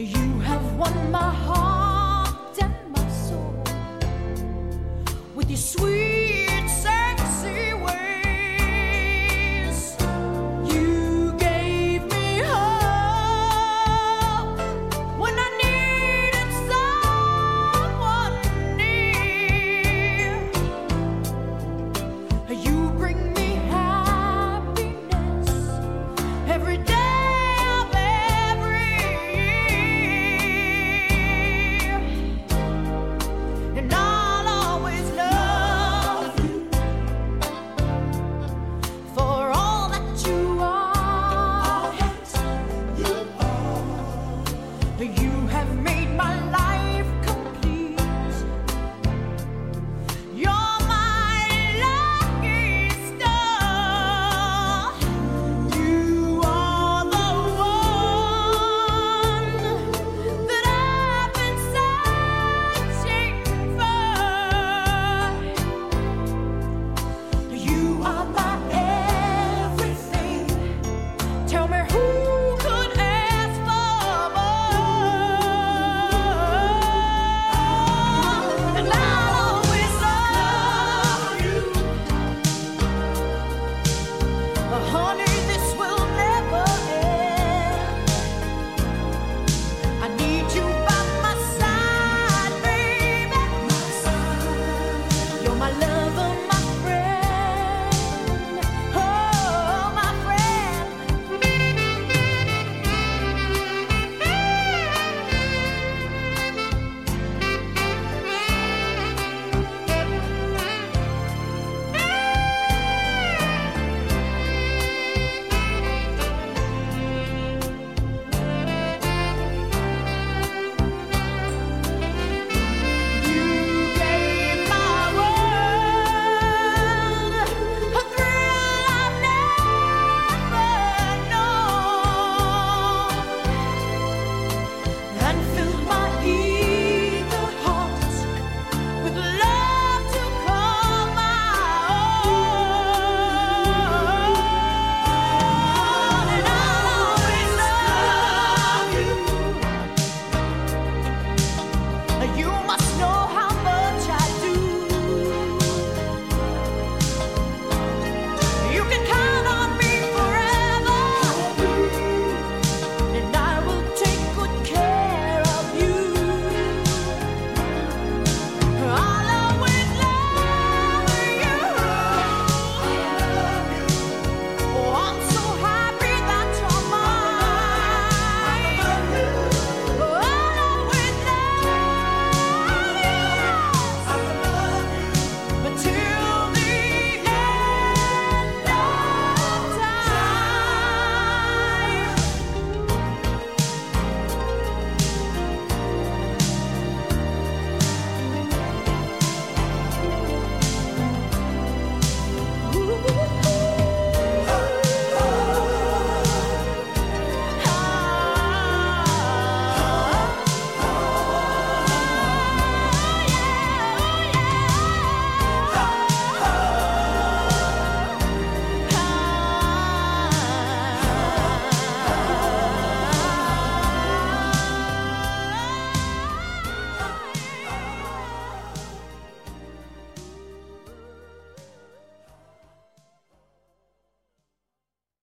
You have won my heart and my soul with your sweet.